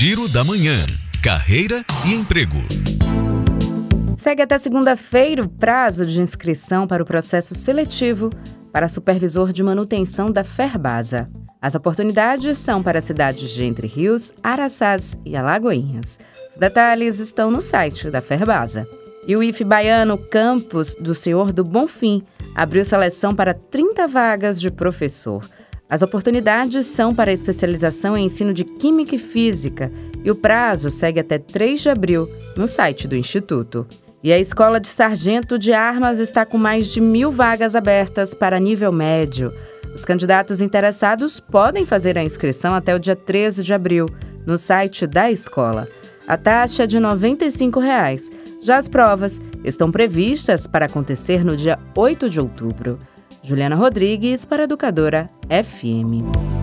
Giro da Manhã. Carreira e emprego. Segue até segunda-feira o prazo de inscrição para o processo seletivo para supervisor de manutenção da Ferbasa. As oportunidades são para cidades de Entre Rios, Araçás e Alagoinhas. Os detalhes estão no site da Ferbasa. E o IF Baiano Campus do Senhor do Bonfim abriu seleção para 30 vagas de professor. As oportunidades são para especialização em ensino de Química e Física e o prazo segue até 3 de abril no site do Instituto. E a Escola de Sargento de Armas está com mais de mil vagas abertas para nível médio. Os candidatos interessados podem fazer a inscrição até o dia 13 de abril no site da escola. A taxa é de 95 reais. Já as provas estão previstas para acontecer no dia 8 de outubro. Juliana Rodrigues para Educadora FM.